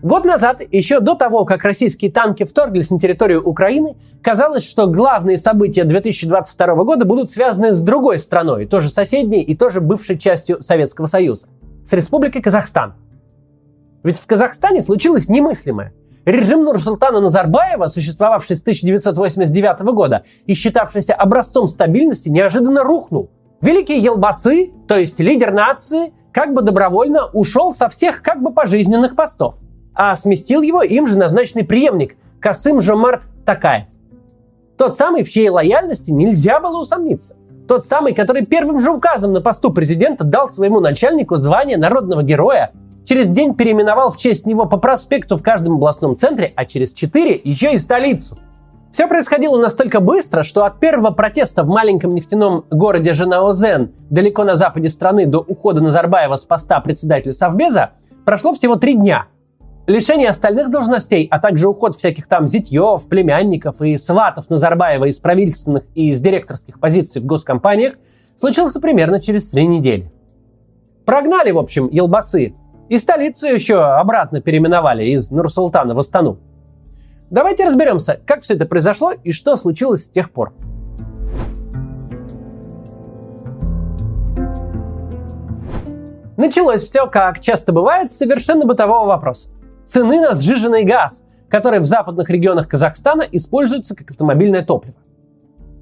Год назад, еще до того, как российские танки вторглись на территорию Украины, казалось, что главные события 2022 года будут связаны с другой страной, тоже соседней и тоже бывшей частью Советского Союза, с Республикой Казахстан. Ведь в Казахстане случилось немыслимое. Режим Нурсултана Назарбаева, существовавший с 1989 года и считавшийся образцом стабильности, неожиданно рухнул. Великий Елбасы, то есть лидер нации, как бы добровольно ушел со всех как бы пожизненных постов – а сместил его им же назначенный преемник Касым Жомарт Такаев. Тот самый, в чьей лояльности нельзя было усомниться. Тот самый, который первым же указом на посту президента дал своему начальнику звание народного героя, через день переименовал в честь него по проспекту в каждом областном центре, а через четыре еще и столицу. Все происходило настолько быстро, что от первого протеста в маленьком нефтяном городе Женаозен, далеко на западе страны, до ухода Назарбаева с поста председателя Совбеза, прошло всего три дня – Лишение остальных должностей, а также уход всяких там зятьев, племянников и сватов Назарбаева из правительственных и из директорских позиций в госкомпаниях случился примерно через три недели. Прогнали, в общем, елбасы. И столицу еще обратно переименовали из Нурсултана в Астану. Давайте разберемся, как все это произошло и что случилось с тех пор. Началось все, как часто бывает, с совершенно бытового вопроса цены на сжиженный газ, который в западных регионах Казахстана используется как автомобильное топливо.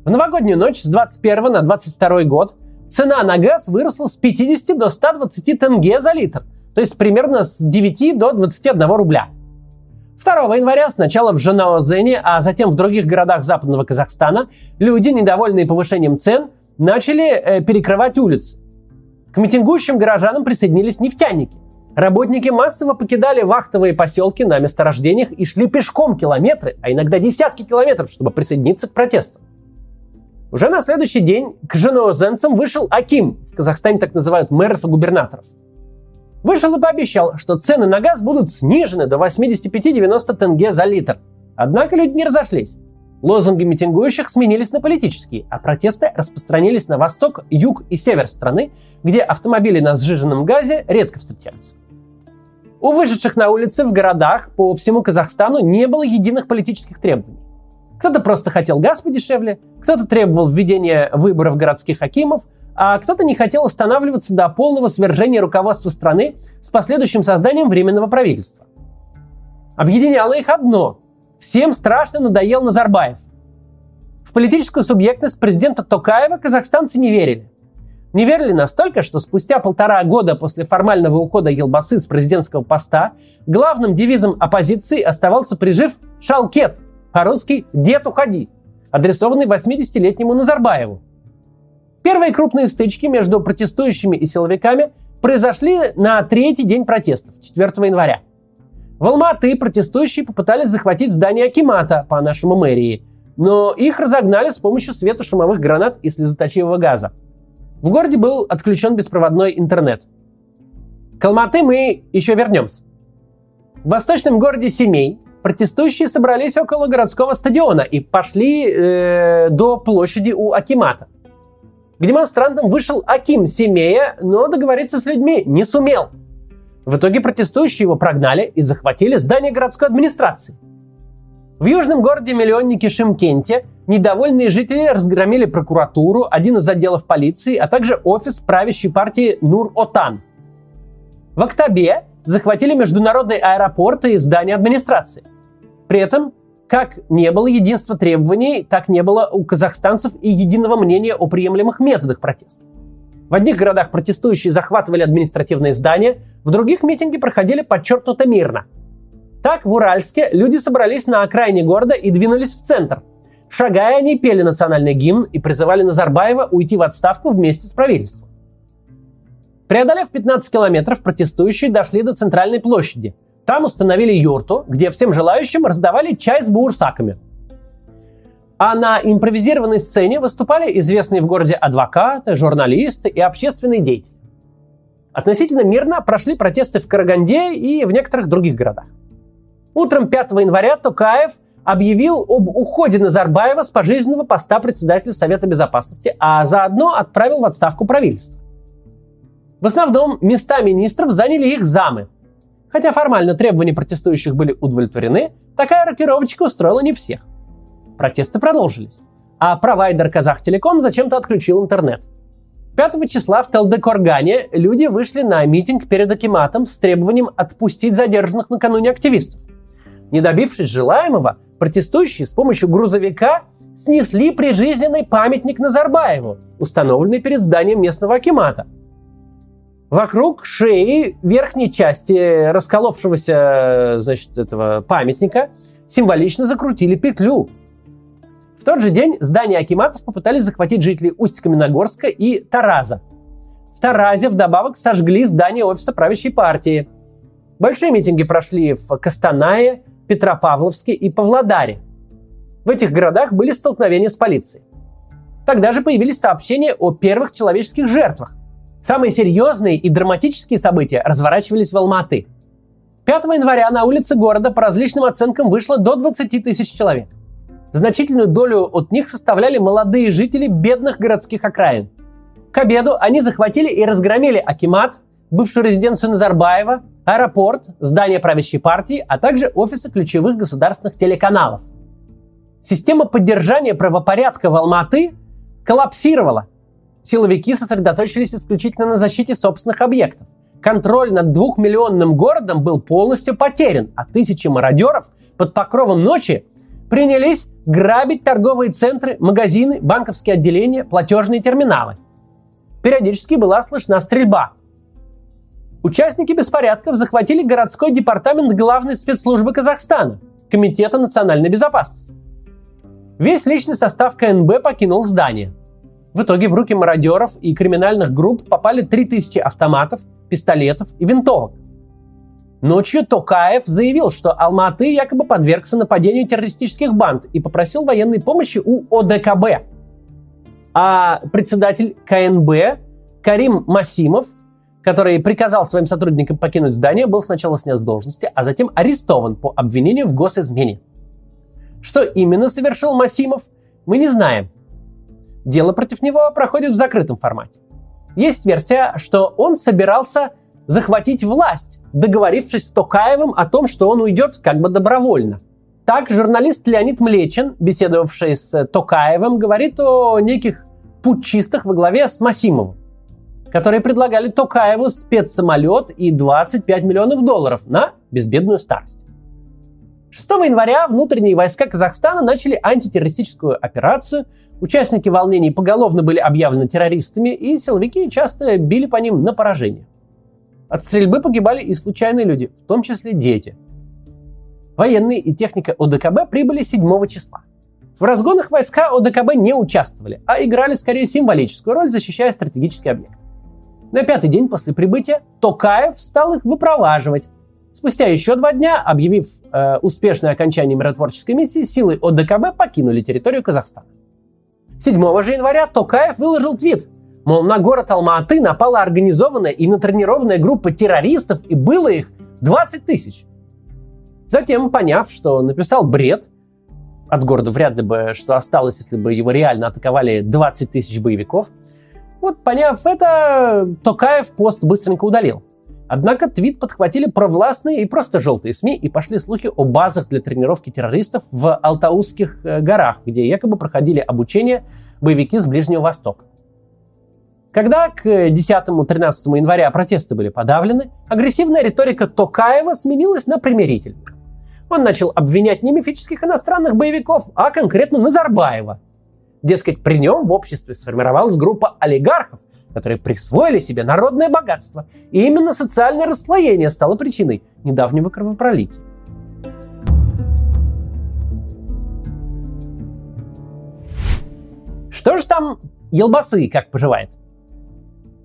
В новогоднюю ночь с 21 на 22 год цена на газ выросла с 50 до 120 тенге за литр, то есть примерно с 9 до 21 рубля. 2 января сначала в Жанаозене, а затем в других городах западного Казахстана люди, недовольные повышением цен, начали э, перекрывать улицы. К митингующим горожанам присоединились нефтяники. Работники массово покидали вахтовые поселки на месторождениях и шли пешком километры, а иногда десятки километров, чтобы присоединиться к протестам. Уже на следующий день к женоозенцам вышел Аким, в Казахстане так называют мэров и губернаторов. Вышел и пообещал, что цены на газ будут снижены до 85-90 тенге за литр. Однако люди не разошлись. Лозунги митингующих сменились на политические, а протесты распространились на восток, юг и север страны, где автомобили на сжиженном газе редко встречаются. У вышедших на улицы в городах по всему Казахстану не было единых политических требований. Кто-то просто хотел газ подешевле, кто-то требовал введения выборов городских акимов, а кто-то не хотел останавливаться до полного свержения руководства страны с последующим созданием временного правительства. Объединяло их одно – всем страшно надоел Назарбаев. В политическую субъектность президента Токаева казахстанцы не верили. Не верили настолько, что спустя полтора года после формального ухода Елбасы с президентского поста главным девизом оппозиции оставался прижив «Шалкет», по-русски «Дед, уходи», адресованный 80-летнему Назарбаеву. Первые крупные стычки между протестующими и силовиками произошли на третий день протестов, 4 января. В Алматы протестующие попытались захватить здание Акимата, по нашему мэрии, но их разогнали с помощью светошумовых гранат и слезоточивого газа – в городе был отключен беспроводной интернет. К Алматы мы еще вернемся. В восточном городе Семей протестующие собрались около городского стадиона и пошли э, до площади у Акимата. К демонстрантам вышел Аким Семея, но договориться с людьми не сумел. В итоге протестующие его прогнали и захватили здание городской администрации. В южном городе-миллионнике Шимкенте недовольные жители разгромили прокуратуру, один из отделов полиции, а также офис правящей партии Нур-Отан. В Октябре захватили международный аэропорт и здание администрации. При этом, как не было единства требований, так не было у казахстанцев и единого мнения о приемлемых методах протеста. В одних городах протестующие захватывали административные здания, в других митинги проходили подчеркнуто мирно – так, в Уральске люди собрались на окраине города и двинулись в центр. Шагая, они пели национальный гимн и призывали Назарбаева уйти в отставку вместе с правительством. Преодолев 15 километров, протестующие дошли до центральной площади. Там установили юрту, где всем желающим раздавали чай с буурсаками. А на импровизированной сцене выступали известные в городе адвокаты, журналисты и общественные деятели. Относительно мирно прошли протесты в Караганде и в некоторых других городах. Утром 5 января Токаев объявил об уходе Назарбаева с пожизненного поста председателя Совета Безопасности, а заодно отправил в отставку правительство. В основном места министров заняли их замы. Хотя формально требования протестующих были удовлетворены, такая рокировочка устроила не всех. Протесты продолжились, а провайдер Казахтелеком зачем-то отключил интернет. 5 числа в Талдекоргане люди вышли на митинг перед Акиматом с требованием отпустить задержанных накануне активистов. Не добившись желаемого, протестующие с помощью грузовика снесли прижизненный памятник Назарбаеву, установленный перед зданием местного Акимата – Вокруг шеи верхней части расколовшегося значит, этого памятника символично закрутили петлю. В тот же день здание Акиматов попытались захватить жители Усть-Каменогорска и Тараза. В Таразе вдобавок сожгли здание офиса правящей партии. Большие митинги прошли в Костанае, Петропавловске и Павлодаре. В этих городах были столкновения с полицией. Тогда же появились сообщения о первых человеческих жертвах. Самые серьезные и драматические события разворачивались в Алматы. 5 января на улице города по различным оценкам вышло до 20 тысяч человек. Значительную долю от них составляли молодые жители бедных городских окраин. К обеду они захватили и разгромили Акимат, бывшую резиденцию Назарбаева, аэропорт, здание правящей партии, а также офисы ключевых государственных телеканалов. Система поддержания правопорядка в Алматы коллапсировала – силовики сосредоточились исключительно на защите собственных объектов. Контроль над двухмиллионным городом был полностью потерян, а тысячи мародеров под покровом ночи принялись грабить торговые центры, магазины, банковские отделения, платежные терминалы. Периодически была слышна стрельба. Участники беспорядков захватили городской департамент главной спецслужбы Казахстана, Комитета национальной безопасности. Весь личный состав КНБ покинул здание – в итоге в руки мародеров и криминальных групп попали 3000 автоматов, пистолетов и винтовок. Ночью Токаев заявил, что Алматы якобы подвергся нападению террористических банд и попросил военной помощи у ОДКБ. А председатель КНБ Карим Масимов, который приказал своим сотрудникам покинуть здание, был сначала снят с должности, а затем арестован по обвинению в госизмене. Что именно совершил Масимов, мы не знаем. Дело против него проходит в закрытом формате. Есть версия, что он собирался захватить власть, договорившись с Токаевым о том, что он уйдет как бы добровольно. Так журналист Леонид Млечин, беседовавший с Токаевым, говорит о неких путчистах во главе с Масимовым, которые предлагали Токаеву спецсамолет и 25 миллионов долларов на безбедную старость. 6 января внутренние войска Казахстана начали антитеррористическую операцию – Участники волнений поголовно были объявлены террористами, и силовики часто били по ним на поражение. От стрельбы погибали и случайные люди, в том числе дети. Военные и техника ОДКБ прибыли 7 числа. В разгонах войска ОДКБ не участвовали, а играли скорее символическую роль, защищая стратегический объект. На пятый день после прибытия Токаев стал их выпроваживать. Спустя еще два дня, объявив э, успешное окончание миротворческой миссии, силы ОДКБ покинули территорию Казахстана. 7 же января Токаев выложил твит, мол, на город Алма-Аты напала организованная и натренированная группа террористов, и было их 20 тысяч. Затем, поняв, что написал бред, от города вряд ли бы что осталось, если бы его реально атаковали 20 тысяч боевиков, вот поняв это, Токаев пост быстренько удалил. Однако твит подхватили провластные и просто желтые СМИ и пошли слухи о базах для тренировки террористов в Алтаузских э, горах, где якобы проходили обучение боевики с Ближнего Востока. Когда к 10-13 января протесты были подавлены, агрессивная риторика Токаева сменилась на примирительную. Он начал обвинять не мифических иностранных боевиков, а конкретно Назарбаева. Дескать, при нем в обществе сформировалась группа олигархов, которые присвоили себе народное богатство. И именно социальное расслоение стало причиной недавнего кровопролития. Что же там Елбасы как поживает?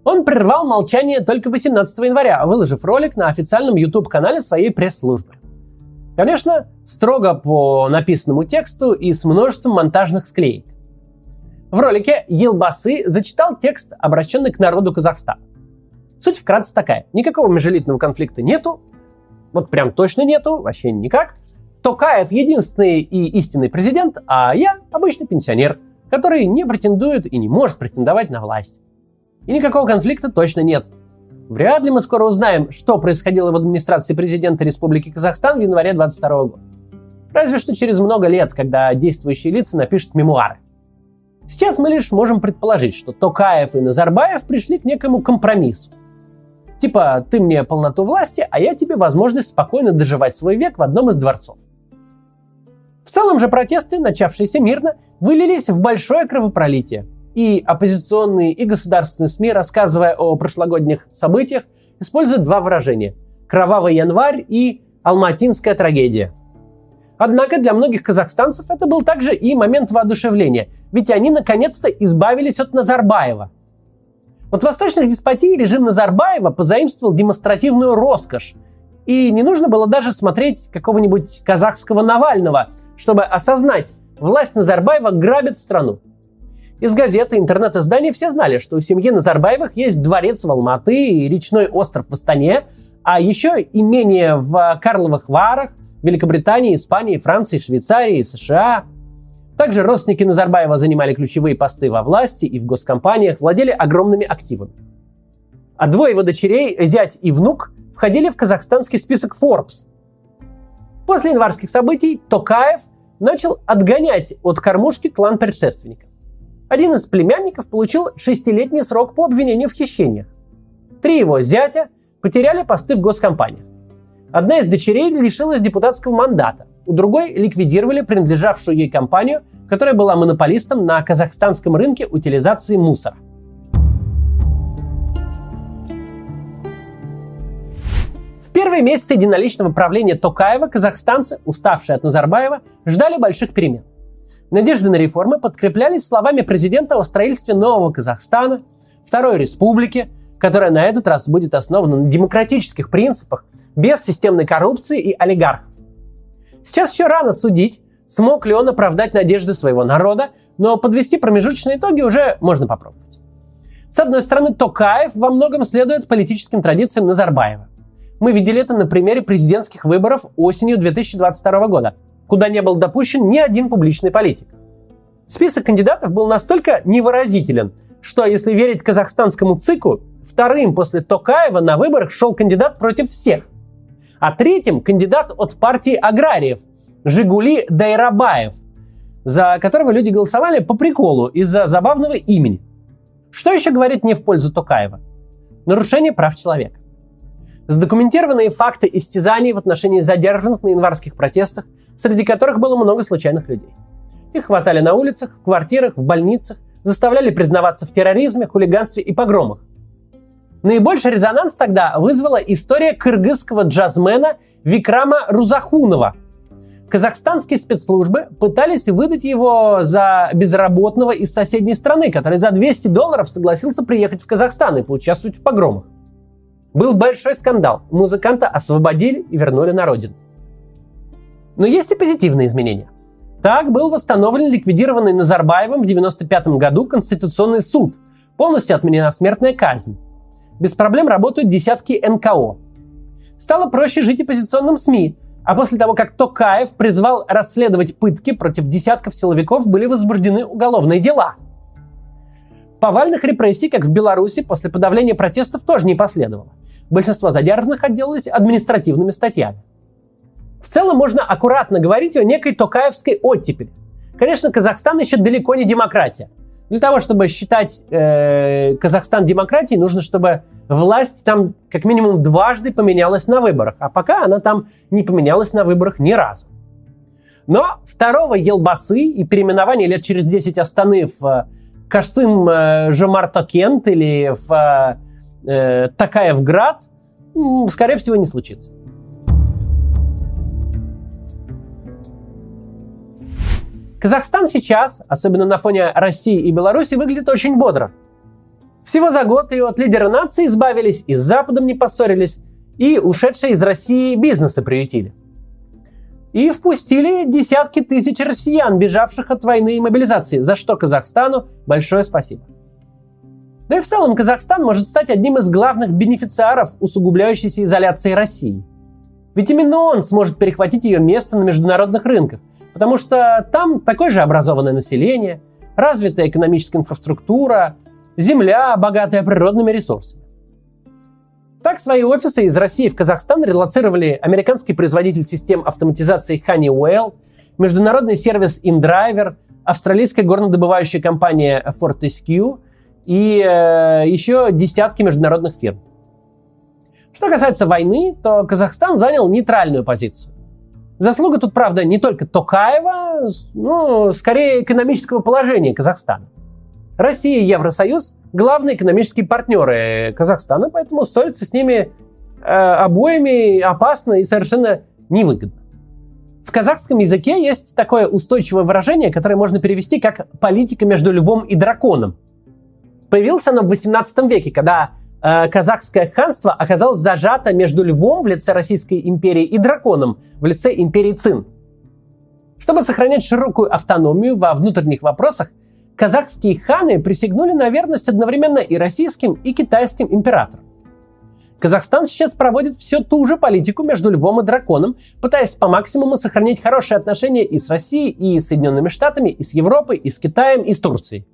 Он прервал молчание только 18 января, выложив ролик на официальном YouTube-канале своей пресс-службы. Конечно, строго по написанному тексту и с множеством монтажных склеек. В ролике Елбасы зачитал текст, обращенный к народу Казахстана. Суть вкратце такая. Никакого межелитного конфликта нету. Вот прям точно нету, вообще никак. Токаев единственный и истинный президент, а я обычный пенсионер, который не претендует и не может претендовать на власть. И никакого конфликта точно нет. Вряд ли мы скоро узнаем, что происходило в администрации президента Республики Казахстан в январе 2022 года. Разве что через много лет, когда действующие лица напишут мемуары. Сейчас мы лишь можем предположить, что Токаев и Назарбаев пришли к некому компромиссу. Типа, ты мне полноту власти, а я тебе возможность спокойно доживать свой век в одном из дворцов. В целом же протесты, начавшиеся мирно, вылились в большое кровопролитие. И оппозиционные, и государственные СМИ, рассказывая о прошлогодних событиях, используют два выражения – «кровавый январь» и «алматинская трагедия». Однако для многих казахстанцев это был также и момент воодушевления, ведь они наконец-то избавились от Назарбаева. От восточных деспотий режим Назарбаева позаимствовал демонстративную роскошь, и не нужно было даже смотреть какого-нибудь казахского Навального, чтобы осознать, власть Назарбаева грабит страну. Из газеты, интернет-изданий все знали, что у семьи Назарбаевых есть дворец в Алматы и речной остров в Астане, а еще имение в Карловых Варах, Великобритании, Испании, Франции, Швейцарии, США. Также родственники Назарбаева занимали ключевые посты во власти и в госкомпаниях, владели огромными активами. А двое его дочерей, зять и внук, входили в казахстанский список Forbes. После январских событий Токаев начал отгонять от кормушки клан предшественника. Один из племянников получил шестилетний срок по обвинению в хищениях. Три его зятя потеряли посты в госкомпаниях. Одна из дочерей лишилась депутатского мандата, у другой ликвидировали принадлежавшую ей компанию, которая была монополистом на казахстанском рынке утилизации мусора. В первые месяцы единоличного правления Токаева казахстанцы, уставшие от Назарбаева, ждали больших перемен. Надежды на реформы подкреплялись словами президента о строительстве нового Казахстана, Второй Республики, которая на этот раз будет основана на демократических принципах без системной коррупции и олигархов. Сейчас еще рано судить, смог ли он оправдать надежды своего народа, но подвести промежуточные итоги уже можно попробовать. С одной стороны, Токаев во многом следует политическим традициям Назарбаева. Мы видели это на примере президентских выборов осенью 2022 года, куда не был допущен ни один публичный политик. Список кандидатов был настолько невыразителен, что, если верить казахстанскому ЦИКу, вторым после Токаева на выборах шел кандидат против всех а третьим кандидат от партии аграриев Жигули Дайрабаев, за которого люди голосовали по приколу из-за забавного имени. Что еще говорит не в пользу Токаева? Нарушение прав человека. Задокументированные факты истязаний в отношении задержанных на январских протестах, среди которых было много случайных людей. Их хватали на улицах, в квартирах, в больницах, заставляли признаваться в терроризме, хулиганстве и погромах. Наибольший резонанс тогда вызвала история кыргызского джазмена Викрама Рузахунова. Казахстанские спецслужбы пытались выдать его за безработного из соседней страны, который за 200 долларов согласился приехать в Казахстан и поучаствовать в погромах. Был большой скандал. Музыканта освободили и вернули на родину. Но есть и позитивные изменения. Так был восстановлен ликвидированный Назарбаевым в 1995 году Конституционный суд. Полностью отменена смертная казнь без проблем работают десятки НКО. Стало проще жить оппозиционным СМИ, а после того, как Токаев призвал расследовать пытки против десятков силовиков, были возбуждены уголовные дела. Повальных репрессий, как в Беларуси, после подавления протестов тоже не последовало. Большинство задержанных отделались административными статьями. В целом можно аккуратно говорить о некой токаевской оттепели. Конечно, Казахстан еще далеко не демократия – для того, чтобы считать э, Казахстан демократией, нужно, чтобы власть там как минимум дважды поменялась на выборах. А пока она там не поменялась на выборах ни разу. Но второго Елбасы и переименование лет через 10 Астаны в э, Кашцим э, Жомартокент или в э, Такаевград, скорее всего, не случится. Казахстан сейчас, особенно на фоне России и Беларуси, выглядит очень бодро. Всего за год и от лидера нации избавились, и с Западом не поссорились, и ушедшие из России бизнесы приютили. И впустили десятки тысяч россиян, бежавших от войны и мобилизации, за что Казахстану большое спасибо. Да и в целом Казахстан может стать одним из главных бенефициаров усугубляющейся изоляции России. Ведь именно он сможет перехватить ее место на международных рынках, Потому что там такое же образованное население, развитая экономическая инфраструктура, земля, богатая природными ресурсами. Так, свои офисы из России в Казахстан релацировали американский производитель систем автоматизации Honeywell, международный сервис InDriver, австралийская горнодобывающая компания Fortescue и э, еще десятки международных фирм. Что касается войны, то Казахстан занял нейтральную позицию. Заслуга тут, правда, не только Токаева, но скорее экономического положения Казахстана. Россия и Евросоюз – главные экономические партнеры Казахстана, поэтому ссориться с ними э, обоими опасно и совершенно невыгодно. В казахском языке есть такое устойчивое выражение, которое можно перевести как «политика между львом и драконом». Появилось оно в 18 веке, когда э, казахское ханство оказалось зажато между львом в лице Российской империи и драконом в лице империи Цин. Чтобы сохранять широкую автономию во внутренних вопросах, казахские ханы присягнули на верность одновременно и российским, и китайским императорам. Казахстан сейчас проводит всю ту же политику между львом и драконом, пытаясь по максимуму сохранить хорошие отношения и с Россией, и с Соединенными Штатами, и с Европой, и с Китаем, и с Турцией.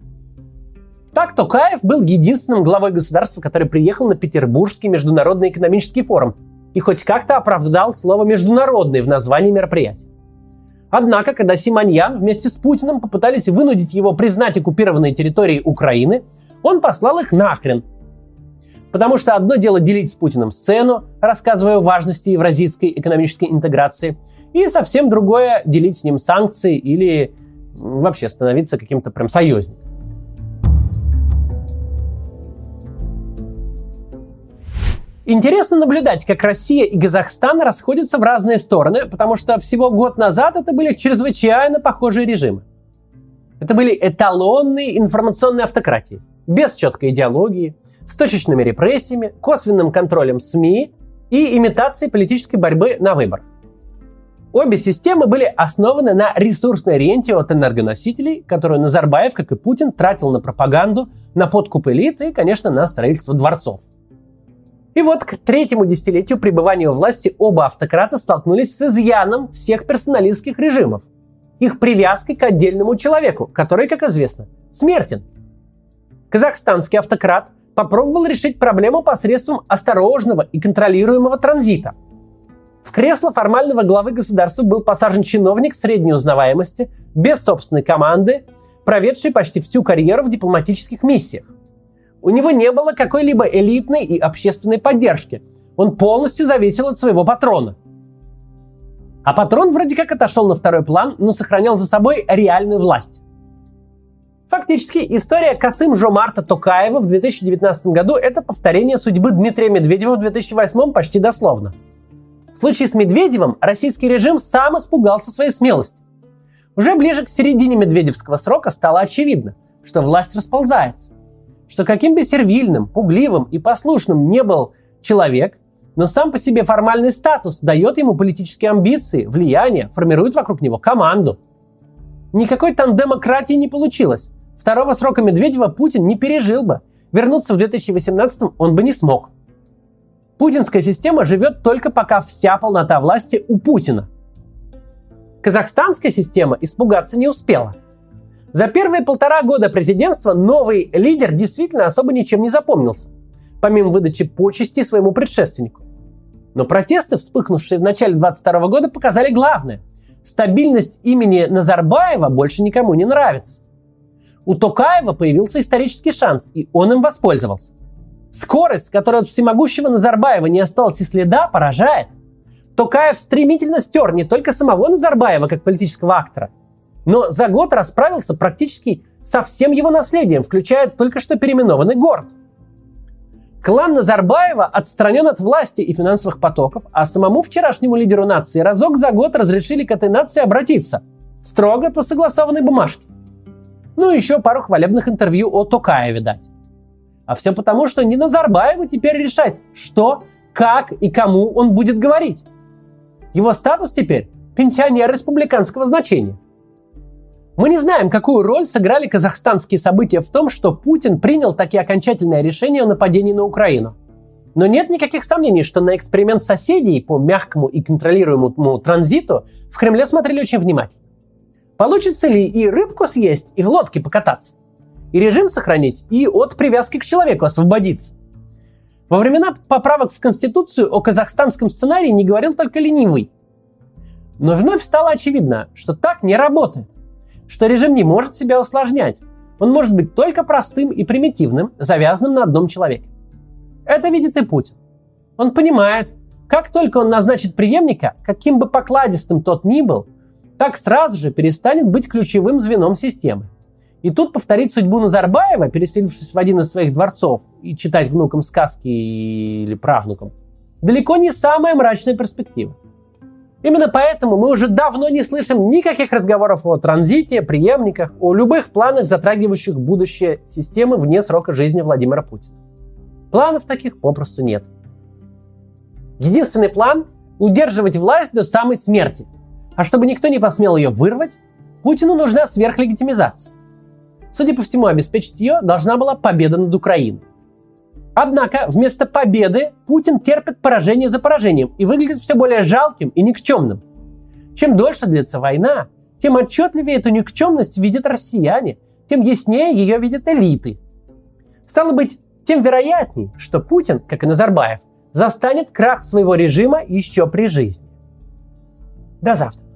Так Токаев был единственным главой государства, который приехал на Петербургский международный экономический форум и хоть как-то оправдал слово «международный» в названии мероприятия. Однако, когда Симоньян вместе с Путиным попытались вынудить его признать оккупированные территории Украины, он послал их нахрен. Потому что одно дело делить с Путиным сцену, рассказывая о важности евразийской экономической интеграции, и совсем другое делить с ним санкции или вообще становиться каким-то прям союзником. Интересно наблюдать, как Россия и Казахстан расходятся в разные стороны, потому что всего год назад это были чрезвычайно похожие режимы. Это были эталонные информационные автократии, без четкой идеологии, с точечными репрессиями, косвенным контролем СМИ и имитацией политической борьбы на выборах. Обе системы были основаны на ресурсной ренте от энергоносителей, которую Назарбаев, как и Путин, тратил на пропаганду, на подкуп элиты и, конечно, на строительство дворцов. И вот к третьему десятилетию пребывания у власти оба автократа столкнулись с изъяном всех персоналистских режимов. Их привязкой к отдельному человеку, который, как известно, смертен. Казахстанский автократ попробовал решить проблему посредством осторожного и контролируемого транзита. В кресло формального главы государства был посажен чиновник средней узнаваемости, без собственной команды, проведший почти всю карьеру в дипломатических миссиях. У него не было какой-либо элитной и общественной поддержки. Он полностью зависел от своего патрона. А патрон вроде как отошел на второй план, но сохранял за собой реальную власть. Фактически, история Касым Жомарта Токаева в 2019 году – это повторение судьбы Дмитрия Медведева в 2008 почти дословно. В случае с Медведевым российский режим сам испугался своей смелости. Уже ближе к середине медведевского срока стало очевидно, что власть расползается что каким бы сервильным, пугливым и послушным не был человек, но сам по себе формальный статус дает ему политические амбиции, влияние, формирует вокруг него команду. Никакой тандемократии не получилось. Второго срока Медведева Путин не пережил бы. Вернуться в 2018 он бы не смог. Путинская система живет только пока вся полнота власти у Путина. Казахстанская система испугаться не успела – за первые полтора года президентства новый лидер действительно особо ничем не запомнился, помимо выдачи почести своему предшественнику. Но протесты, вспыхнувшие в начале 22 года, показали главное. Стабильность имени Назарбаева больше никому не нравится. У Токаева появился исторический шанс, и он им воспользовался. Скорость, с которой от всемогущего Назарбаева не осталось и следа, поражает. Токаев стремительно стер не только самого Назарбаева как политического актора, но за год расправился практически со всем его наследием, включая только что переименованный город. Клан Назарбаева отстранен от власти и финансовых потоков, а самому вчерашнему лидеру нации разок за год разрешили к этой нации обратиться, строго по согласованной бумажке. Ну еще пару хвалебных интервью о Токаеве дать. А все потому, что не Назарбаеву теперь решать, что, как и кому он будет говорить. Его статус теперь пенсионер республиканского значения – мы не знаем, какую роль сыграли казахстанские события в том, что Путин принял такие окончательное решение о нападении на Украину. Но нет никаких сомнений, что на эксперимент соседей по мягкому и контролируемому транзиту в Кремле смотрели очень внимательно. Получится ли и рыбку съесть, и в лодке покататься? И режим сохранить, и от привязки к человеку освободиться? Во времена поправок в Конституцию о казахстанском сценарии не говорил только ленивый. Но вновь стало очевидно, что так не работает, что режим не может себя усложнять. Он может быть только простым и примитивным, завязанным на одном человеке. Это видит и Путин. Он понимает, как только он назначит преемника, каким бы покладистым тот ни был, так сразу же перестанет быть ключевым звеном системы. И тут повторить судьбу Назарбаева, переселившись в один из своих дворцов и читать внукам сказки или правнукам, далеко не самая мрачная перспектива. Именно поэтому мы уже давно не слышим никаких разговоров о транзите, преемниках, о любых планах, затрагивающих будущее системы вне срока жизни Владимира Путина. Планов таких попросту нет. Единственный план – удерживать власть до самой смерти. А чтобы никто не посмел ее вырвать, Путину нужна сверхлегитимизация. Судя по всему, обеспечить ее должна была победа над Украиной. Однако вместо победы Путин терпит поражение за поражением и выглядит все более жалким и никчемным. Чем дольше длится война, тем отчетливее эту никчемность видят россияне, тем яснее ее видят элиты. Стало быть, тем вероятнее, что Путин, как и Назарбаев, застанет крах своего режима еще при жизни. До завтра.